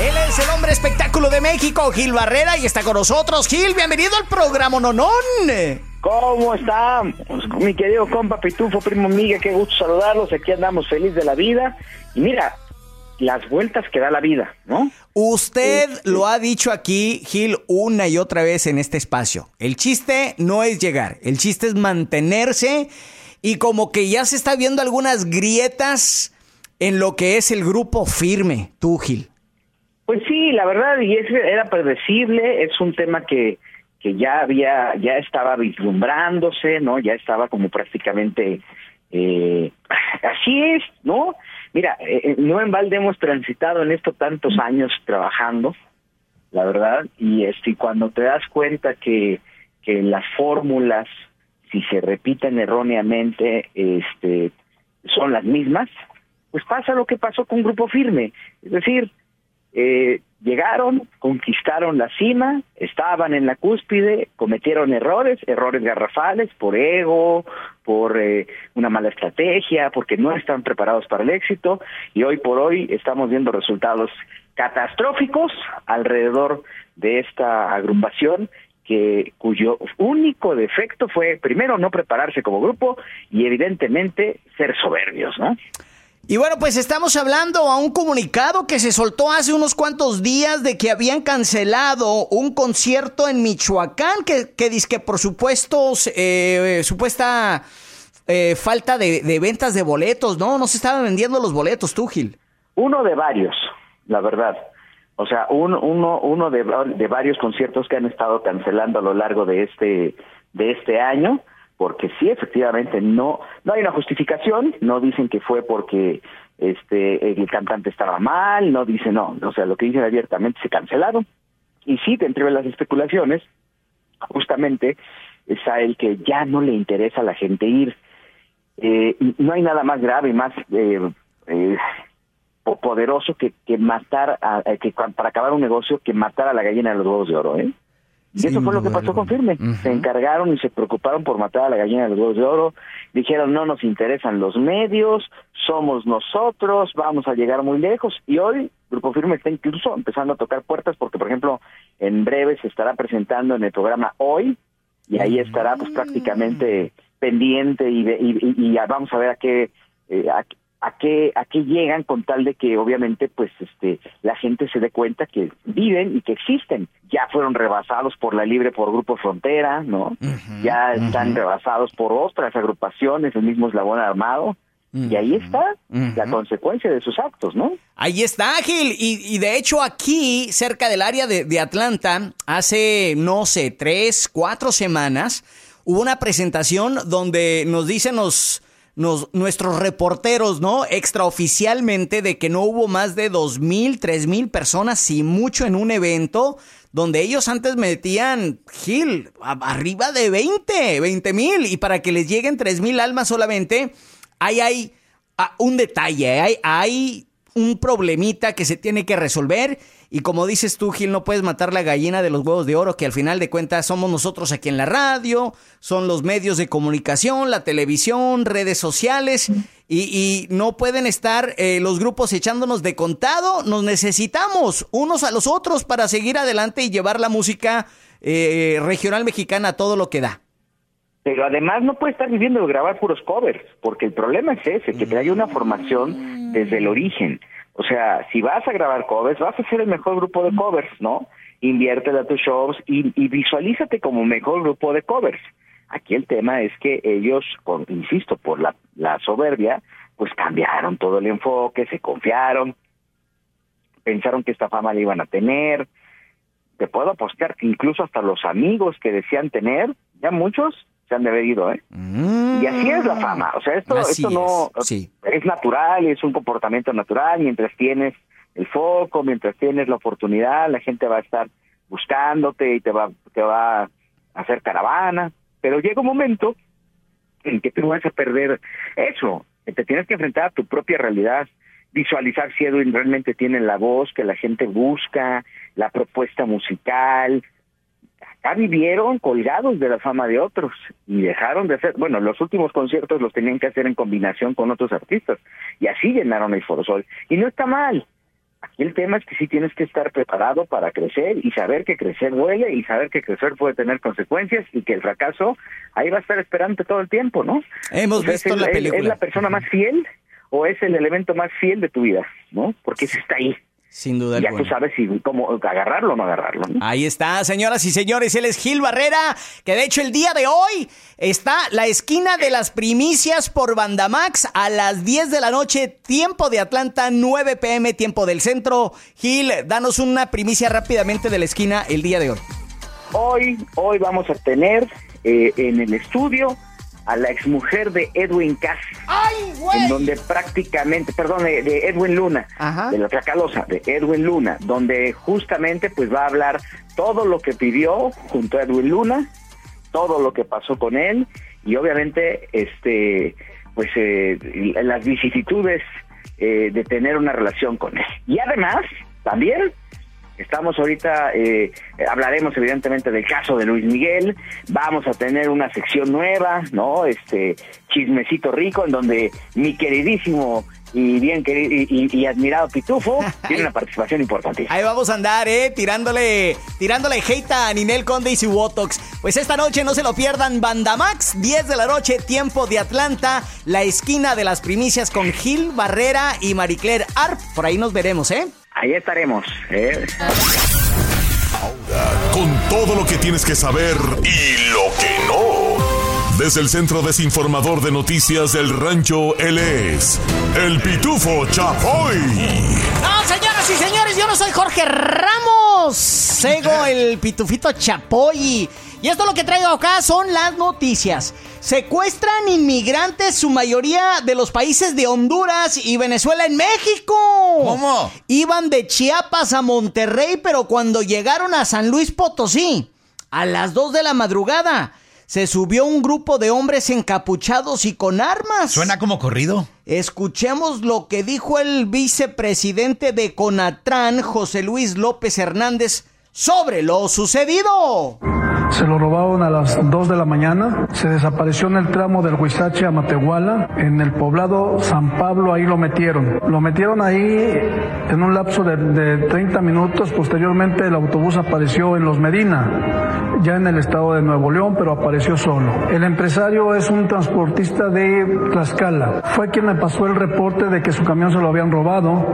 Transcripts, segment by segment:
Él es el hombre espectáculo de México, Gil Barrera, y está con nosotros. Gil, bienvenido al programa Nonón. ¿Cómo está? Pues, mi querido compa Pitufo, primo Miguel, qué gusto saludarlos. Aquí andamos feliz de la vida. Y mira, las vueltas que da la vida, ¿no? Usted lo ha dicho aquí, Gil, una y otra vez en este espacio. El chiste no es llegar, el chiste es mantenerse y como que ya se está viendo algunas grietas en lo que es el grupo firme, tú, Gil. Pues sí, la verdad, y es, era predecible, es un tema que, que ya había, ya estaba vislumbrándose, ¿no? Ya estaba como prácticamente, eh, así es, ¿no? Mira, eh, eh, no en balde hemos transitado en esto tantos años trabajando, la verdad, y este, cuando te das cuenta que, que las fórmulas, si se repiten erróneamente, este, son las mismas, pues pasa lo que pasó con Grupo Firme, es decir, eh, llegaron, conquistaron la cima, estaban en la cúspide, cometieron errores, errores garrafales por ego, por eh, una mala estrategia, porque no están preparados para el éxito y hoy por hoy estamos viendo resultados catastróficos alrededor de esta agrupación que cuyo único defecto fue primero no prepararse como grupo y evidentemente ser soberbios, ¿no? Y bueno, pues estamos hablando a un comunicado que se soltó hace unos cuantos días de que habían cancelado un concierto en Michoacán, que, que dice que por supuesto, eh, supuesta eh, falta de, de, ventas de boletos, ¿no? No se estaban vendiendo los boletos, tú, Gil. Uno de varios, la verdad. O sea, un, uno, uno de, de varios conciertos que han estado cancelando a lo largo de este, de este año porque sí, efectivamente, no, no hay una justificación, no dicen que fue porque este el cantante estaba mal, no dicen no, o sea, lo que dicen abiertamente se cancelaron. Y sí, entre las especulaciones, justamente está el que ya no le interesa a la gente ir. Eh, no hay nada más grave más eh, eh, poderoso que, que matar, a, que para acabar un negocio, que matar a la gallina de los huevos de oro, ¿eh? Y eso fue lo que pasó con Firme. Se encargaron y se preocuparon por matar a la gallina de los huevos de oro. Dijeron, no nos interesan los medios, somos nosotros, vamos a llegar muy lejos. Y hoy Grupo Firme está incluso empezando a tocar puertas porque, por ejemplo, en breve se estará presentando en el programa Hoy y ahí estará pues prácticamente pendiente y, y, y, vamos a ver a qué, eh, a, a qué a qué llegan con tal de que obviamente pues este la gente se dé cuenta que viven y que existen. Ya fueron rebasados por la libre por grupo frontera no ya están rebasados por otras agrupaciones el mismo eslabón armado. Y ahí está la consecuencia de sus actos, ¿no? Ahí está, Ágil. Y, y, de hecho aquí, cerca del área de, de Atlanta, hace, no sé, tres, cuatro semanas, hubo una presentación donde nos dicen los, nuestros reporteros, ¿no? Extraoficialmente de que no hubo más de dos mil, tres mil personas, si mucho, en un evento donde ellos antes metían, Gil, arriba de 20, 20 mil, y para que les lleguen tres mil almas solamente, ahí hay ah, un detalle, hay, hay un problemita que se tiene que resolver. Y como dices tú, Gil, no puedes matar la gallina de los huevos de oro, que al final de cuentas somos nosotros aquí en la radio, son los medios de comunicación, la televisión, redes sociales, y, no pueden estar eh, los grupos echándonos de contado. Nos necesitamos unos a los otros para seguir adelante y llevar la música eh, regional mexicana a todo lo que da. Pero además no puede estar viviendo de grabar puros covers, porque el problema es ese, que te haya una formación desde el origen. O sea, si vas a grabar covers, vas a ser el mejor grupo de covers, ¿no? Invierte a tus shows y, y visualízate como mejor grupo de covers. Aquí el tema es que ellos, con, insisto, por la, la soberbia, pues cambiaron todo el enfoque, se confiaron, pensaron que esta fama la iban a tener. Te puedo apostar que incluso hasta los amigos que decían tener, ya muchos se han de haber ido, ¿eh? Y así es la fama. O sea, esto, Así esto no es, sí. es natural, es un comportamiento natural. Mientras tienes el foco, mientras tienes la oportunidad, la gente va a estar buscándote y te va, te va a hacer caravana. Pero llega un momento en que tú vas a perder eso. que Te tienes que enfrentar a tu propia realidad, visualizar si Edwin realmente tiene la voz que la gente busca, la propuesta musical. Acá vivieron colgados de la fama de otros y dejaron de hacer, bueno, los últimos conciertos los tenían que hacer en combinación con otros artistas y así llenaron el Foro Sol. Y no está mal, Aquí el tema es que sí tienes que estar preparado para crecer y saber que crecer duele y saber que crecer puede tener consecuencias y que el fracaso ahí va a estar esperando todo el tiempo, ¿no? Hemos sea, visto es, la es- película. ¿Es la persona más fiel o es el elemento más fiel de tu vida, no? Porque eso está ahí. Sin duda ya alguna. tú sabes si cómo agarrarlo o no agarrarlo, ¿no? Ahí está, señoras y señores, él es Gil Barrera, que de hecho el día de hoy está la esquina de las primicias por Bandamax a las 10 de la noche, tiempo de Atlanta, 9 pm, tiempo del centro. Gil, danos una primicia rápidamente de la esquina el día de hoy. Hoy, hoy vamos a tener eh, en el estudio a la exmujer de Edwin Cass. ¡Ay, en donde prácticamente, perdón, de, de Edwin Luna, Ajá. de la Tracalosa, de Edwin Luna, donde justamente pues va a hablar todo lo que pidió junto a Edwin Luna, todo lo que pasó con él y obviamente este pues eh, las vicisitudes eh, de tener una relación con él. Y además, también Estamos ahorita, eh, hablaremos evidentemente del caso de Luis Miguel, vamos a tener una sección nueva, ¿no? Este chismecito rico en donde mi queridísimo y bien querido y, y- y admirado Pitufo tiene una participación importante. Ahí vamos a andar, eh, tirándole, tirándole hate a Ninel Conde y su Botox. Pues esta noche no se lo pierdan, Bandamax, 10 de la noche, tiempo de Atlanta, la esquina de las primicias con Gil Barrera y Maricler Arp. Por ahí nos veremos, ¿eh? Ahí estaremos. ¿eh? Con todo lo que tienes que saber y lo que no. Desde el Centro Desinformador de Noticias del Rancho, él es el Pitufo Chapoy. No, señoras y señores, yo no soy Jorge Ramos. Sego el pitufito Chapoy. Y esto lo que traigo acá son las noticias. Secuestran inmigrantes, su mayoría de los países de Honduras y Venezuela en México. ¿Cómo? Iban de Chiapas a Monterrey, pero cuando llegaron a San Luis Potosí, a las 2 de la madrugada, se subió un grupo de hombres encapuchados y con armas. Suena como corrido. Escuchemos lo que dijo el vicepresidente de Conatran, José Luis López Hernández, sobre lo sucedido. Se lo robaron a las 2 de la mañana. Se desapareció en el tramo del Huizache a Matehuala. En el poblado San Pablo, ahí lo metieron. Lo metieron ahí en un lapso de, de 30 minutos. Posteriormente, el autobús apareció en Los Medina, ya en el estado de Nuevo León, pero apareció solo. El empresario es un transportista de Tlaxcala. Fue quien me pasó el reporte de que su camión se lo habían robado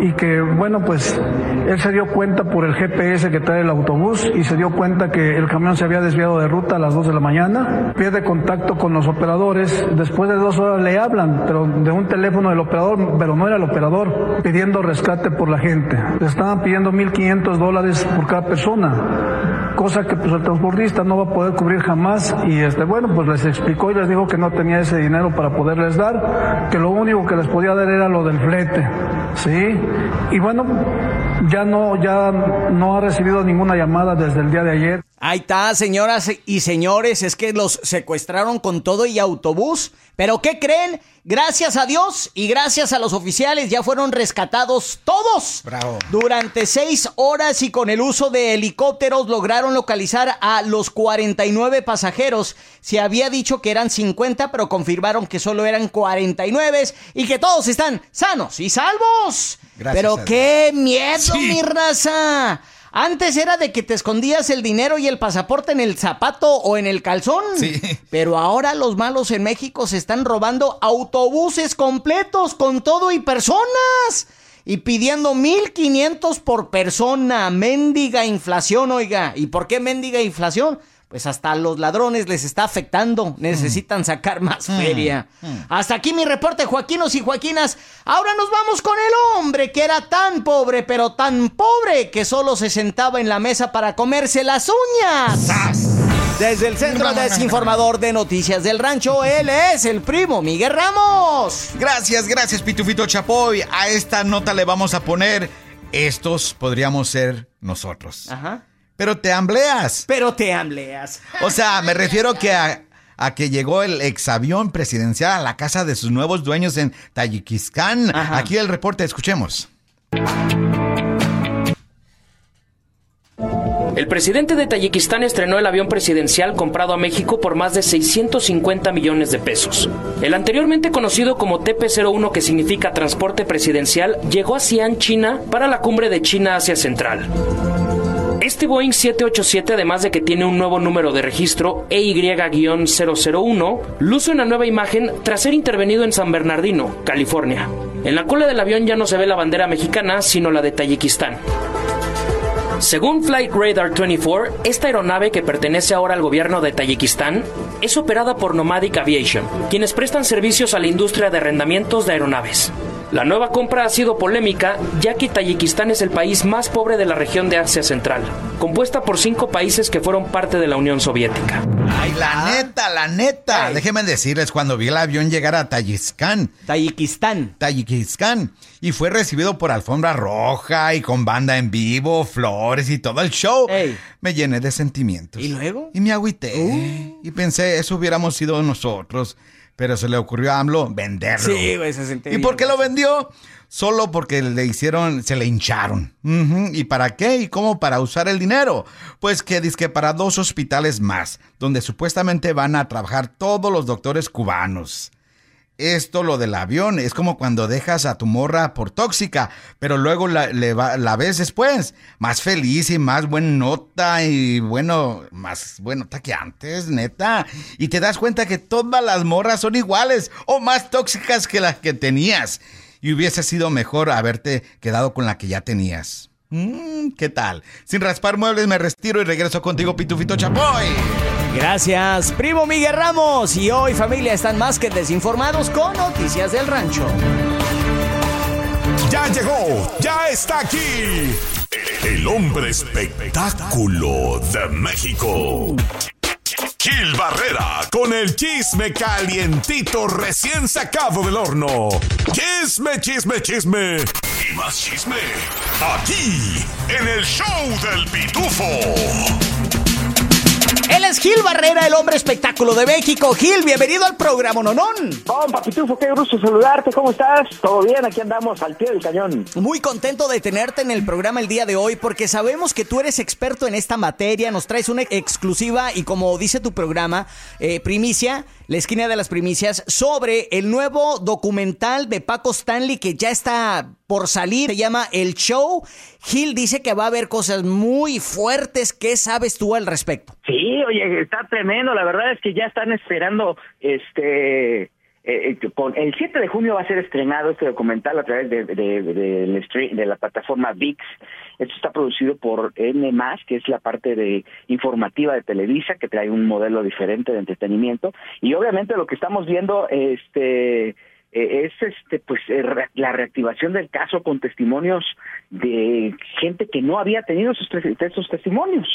y que, bueno, pues él se dio cuenta por el GPS que trae el autobús y se dio cuenta que el camión se había desviado de ruta a las 2 de la mañana. Pierde contacto con los operadores. Después de dos horas le hablan, pero de un teléfono del operador, pero no era el operador, pidiendo rescate por la gente. Le estaban pidiendo 1.500 dólares por cada persona, cosa que pues el transportista no va a poder cubrir jamás. Y este, bueno, pues les explicó y les dijo que no tenía ese dinero para poderles dar, que lo único que les podía dar era lo del flete. Sí, y bueno, ya no, ya no ha recibido ninguna llamada desde el día de ayer. Ahí está, señoras y señores, es que los secuestraron con todo y autobús. Pero ¿qué creen? Gracias a Dios y gracias a los oficiales ya fueron rescatados todos. Bravo. Durante seis horas y con el uso de helicópteros lograron localizar a los 49 pasajeros. Se había dicho que eran 50, pero confirmaron que solo eran 49 y que todos están sanos y salvos. Gracias pero qué miedo, Sí. mi raza. Antes era de que te escondías el dinero y el pasaporte en el zapato o en el calzón. Sí. Pero ahora los malos en México se están robando autobuses completos con todo y personas. Y pidiendo 1500 por persona. Mendiga inflación, oiga. ¿Y por qué mendiga inflación? Pues hasta a los ladrones les está afectando. Necesitan sacar más feria. Hasta aquí mi reporte, Joaquinos y Joaquinas. Ahora nos vamos con el hombre que era tan pobre, pero tan pobre que solo se sentaba en la mesa para comerse las uñas. Desde el Centro Desinformador de Noticias del Rancho, él es el primo Miguel Ramos. Gracias, gracias, Pitufito Chapoy. A esta nota le vamos a poner. Estos podríamos ser nosotros. Ajá. Pero te ambleas. Pero te ambleas. O sea, me refiero que a, a que llegó el exavión presidencial a la casa de sus nuevos dueños en Tayikistán. Ajá. Aquí el reporte, escuchemos. El presidente de Tayikistán estrenó el avión presidencial comprado a México por más de 650 millones de pesos. El anteriormente conocido como TP-01, que significa transporte presidencial, llegó a Xi'an, China, para la cumbre de China-Asia Central. Este Boeing 787, además de que tiene un nuevo número de registro E EY-001, luce una nueva imagen tras ser intervenido en San Bernardino, California. En la cola del avión ya no se ve la bandera mexicana, sino la de Tayikistán. Según Flight Radar 24, esta aeronave que pertenece ahora al gobierno de Tayikistán es operada por Nomadic Aviation, quienes prestan servicios a la industria de arrendamientos de aeronaves. La nueva compra ha sido polémica ya que Tayikistán es el país más pobre de la región de Asia Central, compuesta por cinco países que fueron parte de la Unión Soviética. Ay, la neta, la neta. Ay. Déjenme decirles, cuando vi el avión llegar a Tayikistán, Tayikistán. Tayikistán, y fue recibido por alfombra roja y con banda en vivo, flores y todo el show, Ey. me llené de sentimientos. ¿Y luego? Y me agüité. Y pensé, eso hubiéramos sido nosotros. Pero se le ocurrió a AMLO venderlo. Sí, güey, se sentía ¿Y bien, por qué lo vendió? Solo porque le hicieron, se le hincharon. ¿Y para qué? ¿Y cómo para usar el dinero? Pues que que para dos hospitales más, donde supuestamente van a trabajar todos los doctores cubanos. Esto, lo del avión, es como cuando dejas a tu morra por tóxica, pero luego la, ves después, más feliz y más buena nota y bueno, más buena nota que antes, neta. Y te das cuenta que todas las morras son iguales o más tóxicas que las que tenías. Y hubiese sido mejor haberte quedado con la que ya tenías. Mm, ¿Qué tal? Sin raspar muebles me retiro y regreso contigo, Pitufito Chapoy. Gracias, primo Miguel Ramos. Y hoy, familia, están más que desinformados con Noticias del Rancho. Ya llegó, ya está aquí. El hombre espectáculo de México. Gil Barrera con el chisme calientito recién sacado del horno. Chisme, chisme, chisme. Y más chisme. Aquí, en el show del pitufo. Él es Gil Barrera, el hombre espectáculo de México. Gil, bienvenido al programa Nonón. Oh, Papitufo, qué gusto saludarte. ¿Cómo estás? ¿Todo bien? Aquí andamos al pie del cañón. Muy contento de tenerte en el programa el día de hoy porque sabemos que tú eres experto en esta materia, nos traes una exclusiva y como dice tu programa, eh, primicia, la esquina de las primicias, sobre el nuevo documental de Paco Stanley que ya está por salir, se llama El Show. Gil dice que va a haber cosas muy fuertes, ¿qué sabes tú al respecto? Sí, oye, está tremendo. La verdad es que ya están esperando este. eh, eh, con- el 7 de junio va a ser estrenado este documental a través de, de, de- de la plataforma VIX. Esto está producido por N+, que es la parte de informativa de Televisa, que trae un modelo diferente de entretenimiento. Y obviamente lo que estamos viendo este eh, es este pues eh, re- la reactivación del caso con testimonios de gente que no había tenido esos, tes- esos testimonios.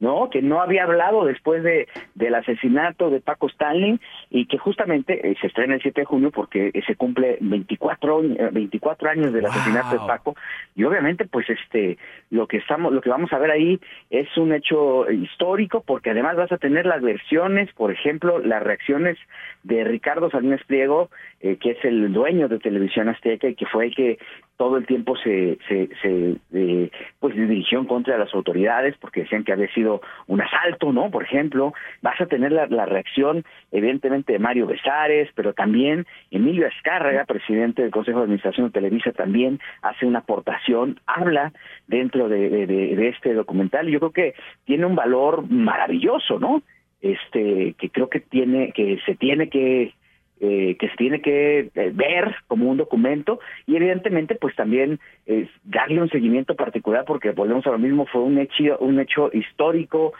¿no? Que no había hablado después de del asesinato de Paco Stanley y que justamente eh, se estrena el 7 de junio porque se cumple 24, años- eh, 24 años del asesinato de Paco y obviamente pues este lo que estamos lo que vamos a ver ahí es un hecho histórico porque además vas a tener las versiones, por ejemplo, las reacciones de Ricardo Salinas Pliego, eh, que es el dueño de Televisión Azteca y que fue el que todo el tiempo se, se, se eh, pues dirigió en contra de las autoridades porque decían que había sido un asalto, ¿no? Por ejemplo, vas a tener la, reacción evidentemente de Mario Besares, pero también Emilio Azcárraga, presidente del Consejo de Administración de Televisa, también hace una aportación, habla dentro de, de, de este documental. Yo creo que tiene un valor maravilloso, ¿no? Este, que creo que tiene, que se tiene que eh, que se tiene que eh, ver como un documento y evidentemente pues también eh, darle un seguimiento particular porque volvemos a lo mismo fue un hecho un hecho histórico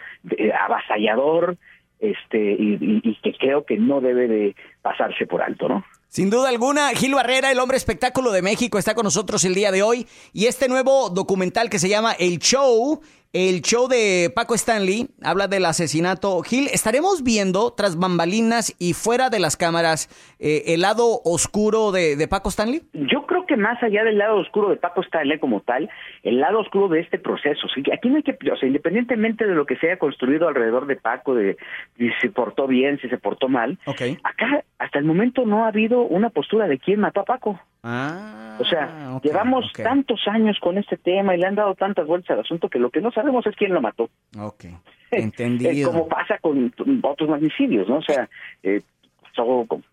avasallador este y, y, que creo que no debe de pasarse por alto no sin duda alguna, Gil Barrera, el hombre espectáculo de México, está con nosotros el día de hoy. Y este nuevo documental que se llama El Show el show de Paco Stanley habla del asesinato. Gil, ¿estaremos viendo tras bambalinas y fuera de las cámaras eh, el lado oscuro de, Paco Stanley? Yo creo que más allá del lado oscuro de Paco Stanley como tal, el lado oscuro de este proceso. Aquí no hay que, o sea, independientemente de lo que se haya construido alrededor de Paco, de si se portó bien, si se portó mal, acá hasta el momento no ha habido una postura de quién mató a Paco. Ah, o sea, llevamos tantos años con este tema y le han dado tantas vueltas al asunto que lo que no sabemos es quién lo mató. Ok, entendido. Como pasa con otros magnicidios, ¿no? O sea, eh, pasó con,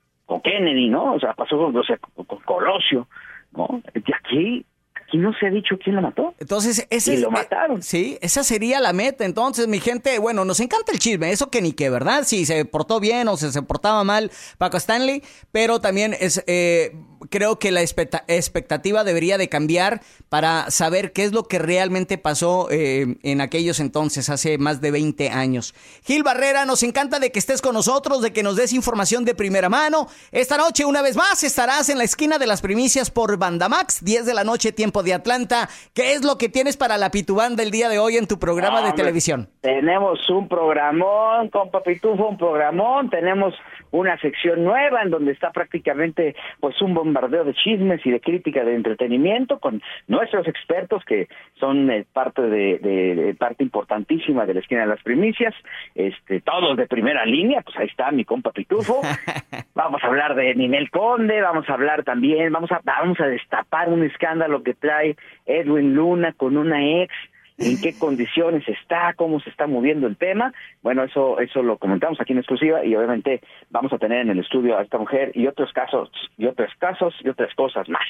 Kennedy, ¿no? O sea, pasó con, o sea, con Colosio, ¿no? Aquí y no se ha dicho quién lo mató. Entonces, ese y lo mataron. Sí, esa sería la meta. Entonces, mi gente, bueno, nos encanta el chisme, eso que ni que, ¿verdad? Si se portó bien o se, se portaba mal Paco Stanley, pero también es, eh, creo que la expectativa debería de cambiar para saber qué es lo que realmente pasó eh, en aquellos entonces, hace más de 20 años. Gil Barrera, nos encanta de que estés con nosotros, de que nos des información de primera mano. Esta noche, una vez más, estarás en la esquina de las primicias por Bandamax, 10 de la noche, tiempo de Atlanta. ¿Qué es lo que tienes para la Pitubán del día de hoy en tu programa de televisión? Tenemos un programón, con Papitufo, un programón. Tenemos una sección nueva en donde está prácticamente pues un bombardeo de chismes y de crítica de entretenimiento con nuestros expertos que son eh, parte de, parte importantísima de la esquina de las primicias, este todos de primera línea, pues ahí está mi compa Pitufo. vamos a hablar de Ninel Conde, vamos a hablar también, vamos a vamos a destapar un escándalo que trae Edwin Luna con una ex en qué condiciones está, cómo se está moviendo el tema. Bueno, eso eso lo comentamos aquí en exclusiva y obviamente vamos a tener en el estudio a esta mujer y otros casos y otros casos y otras cosas más.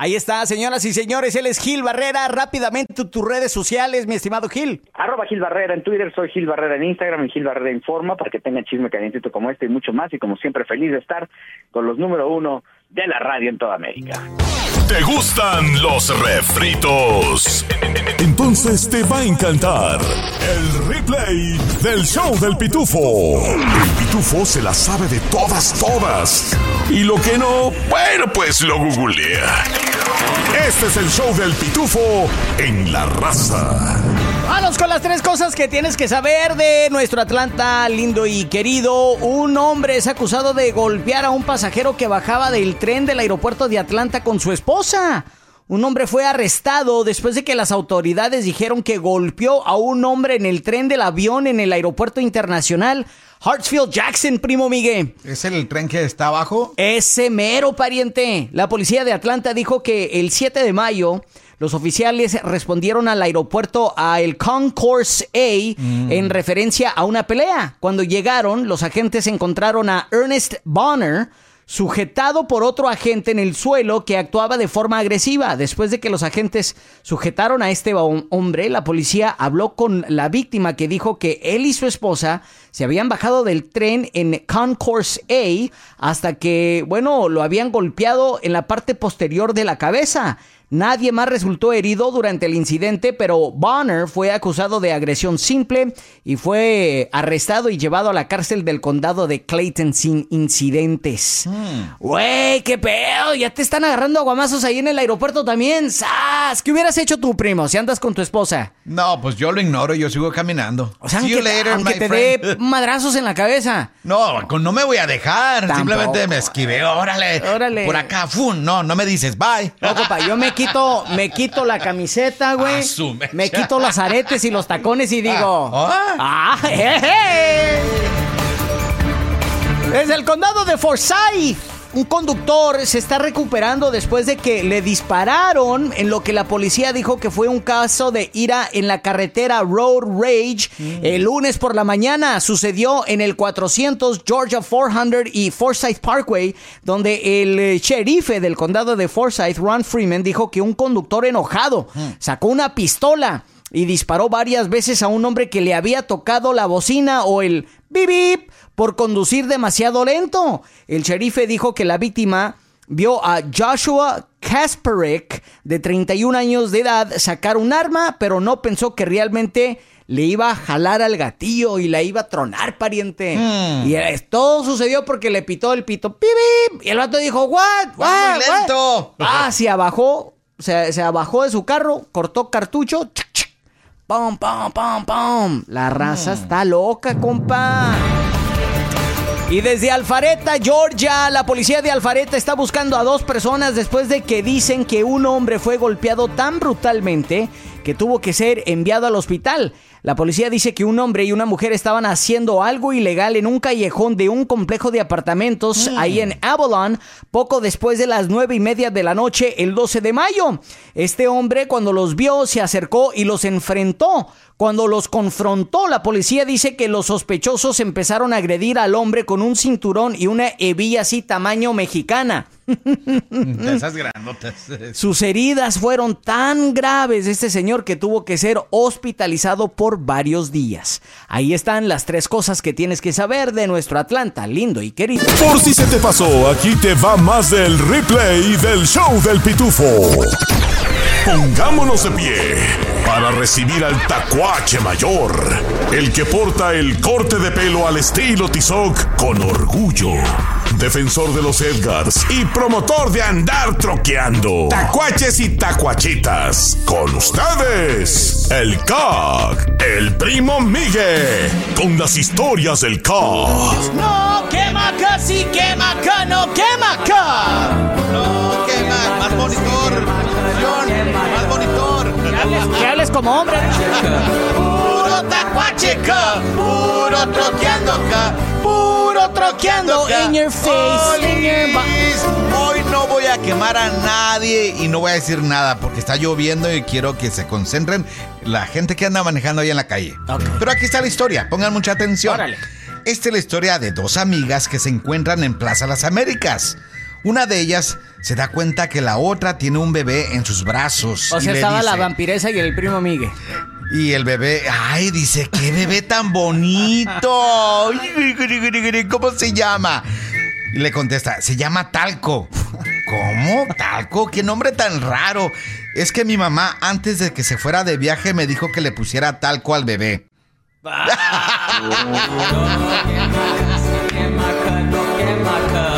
Ahí está, señoras y señores, él es Gil Barrera. Rápidamente tus redes sociales, mi estimado Gil. Arroba Gil Barrera en Twitter, soy Gil Barrera en Instagram y Gil Barrera Informa para que tengan chisme calientito como este y mucho más. Y como siempre, feliz de estar con los número uno de la radio en toda América. ¿Te gustan los refritos? Entonces te va a encantar el replay del show del pitufo. El pitufo se la sabe de todas, todas. Y lo que no, bueno, pues lo googlea. Este es el show del pitufo en la raza. Vamos con las tres cosas que tienes que saber de nuestro Atlanta lindo y querido. Un hombre es acusado de golpear a un pasajero que bajaba del tren del aeropuerto de Atlanta con su esposa. Un hombre fue arrestado después de que las autoridades dijeron que golpeó a un hombre en el tren del avión en el aeropuerto internacional Hartsfield Jackson, primo Miguel. ¿Es el tren que está abajo? Ese mero pariente. La policía de Atlanta dijo que el 7 de mayo los oficiales respondieron al aeropuerto a el Concourse A mm. en referencia a una pelea. Cuando llegaron, los agentes encontraron a Ernest Bonner sujetado por otro agente en el suelo que actuaba de forma agresiva. Después de que los agentes sujetaron a este hombre, la policía habló con la víctima que dijo que él y su esposa se habían bajado del tren en Concourse A hasta que, bueno, lo habían golpeado en la parte posterior de la cabeza. Nadie más resultó herido durante el incidente, pero Bonner fue acusado de agresión simple y fue arrestado y llevado a la cárcel del condado de Clayton sin incidentes. Hmm. Güey, qué pedo, ya te están agarrando aguamazos ahí en el aeropuerto también. ¡Sas! ¿Qué hubieras hecho tú, primo, si andas con tu esposa? No, pues yo lo ignoro, yo sigo caminando. O sea, aunque, te dé madrazos en la cabeza. No, no me voy a dejar. Simplemente me esquivé, órale. Órale. Por acá, ¡fum! No, no me dices, bye. No, compa, yo me quito, me quito la camiseta, güey. Ah, me quito los aretes y los tacones y digo. Ah, ah Desde el condado de Forsyth un conductor se está recuperando después de que le dispararon en lo que la policía dijo que fue un caso de ira en la carretera Road Rage. El lunes por la mañana sucedió en el 400 Georgia 400 y Forsyth Parkway, donde el eh, sherife del condado de Forsyth, Ron Freeman, dijo que un conductor enojado sacó una pistola y disparó varias veces a un hombre que le había tocado la bocina o el bip bip por conducir demasiado lento. El sherife dijo que la víctima vio a Joshua Kasparek, de 31 años de edad, sacar un arma, pero no pensó que realmente le iba a jalar al gatillo y la iba a tronar, pariente. Y eh, todo sucedió porque le pitó el pito. Bip, y el vato dijo, what? What, muy what?" lento. Ah, se abajó, se, se abajó de su carro, cortó cartucho. chic, chic, Pum, pum, pum, pum. La raza está loca, compa. Y desde Alfareta, Georgia, la policía de Alfareta está buscando a dos personas después de que dicen que un hombre fue golpeado tan brutalmente que tuvo que ser enviado al hospital. La policía dice que un hombre y una mujer estaban haciendo algo ilegal en un callejón de un complejo de apartamentos ahí en Avalon, poco después de las nueve y media de la noche, el 12 de mayo. Este hombre, cuando los vio, se acercó y los enfrentó. Cuando los confrontó, la policía dice que los sospechosos empezaron a agredir al hombre con un cinturón y una hebilla así tamaño mexicana. De esas grandotas. Sus heridas fueron tan graves de este señor que tuvo que ser hospitalizado por varios días. Ahí están las tres cosas que tienes que saber de nuestro Atlanta, lindo y querido. Por si se te pasó, aquí te va más del replay del show del pitufo. Pongámonos de pie para recibir al tacuache mayor, el que porta el corte de pelo al estilo Tizoc con orgullo. Defensor de los Edgars y promotor de andar troqueando. Tacuaches y tacuachitas. Con ustedes, el CAG, el primo Migue, con las historias del CAG. No quema sí quema no quema acá. No, Como hombre. Puro puro troqueando acá, puro troqueando acá. In your face, in your Hoy no voy a quemar a nadie y no voy a decir nada porque está lloviendo y quiero que se concentren la gente que anda manejando ahí en la calle. Pero aquí está la historia, pongan mucha atención. Órale. Esta es la historia de dos amigas que se encuentran en Plaza Las Américas. Una de ellas se da cuenta que la otra tiene un bebé en sus brazos. O y sea, le estaba la vampiresa y el primo Migue. y el bebé, ay, dice, qué bebé tan bonito. ¿Cómo se llama? Y le contesta, se llama Talco. ¿Cómo? ¿Talco? ¿Qué nombre tan raro? Es que mi mamá, antes de que se fuera de viaje, me dijo que le pusiera talco al bebé.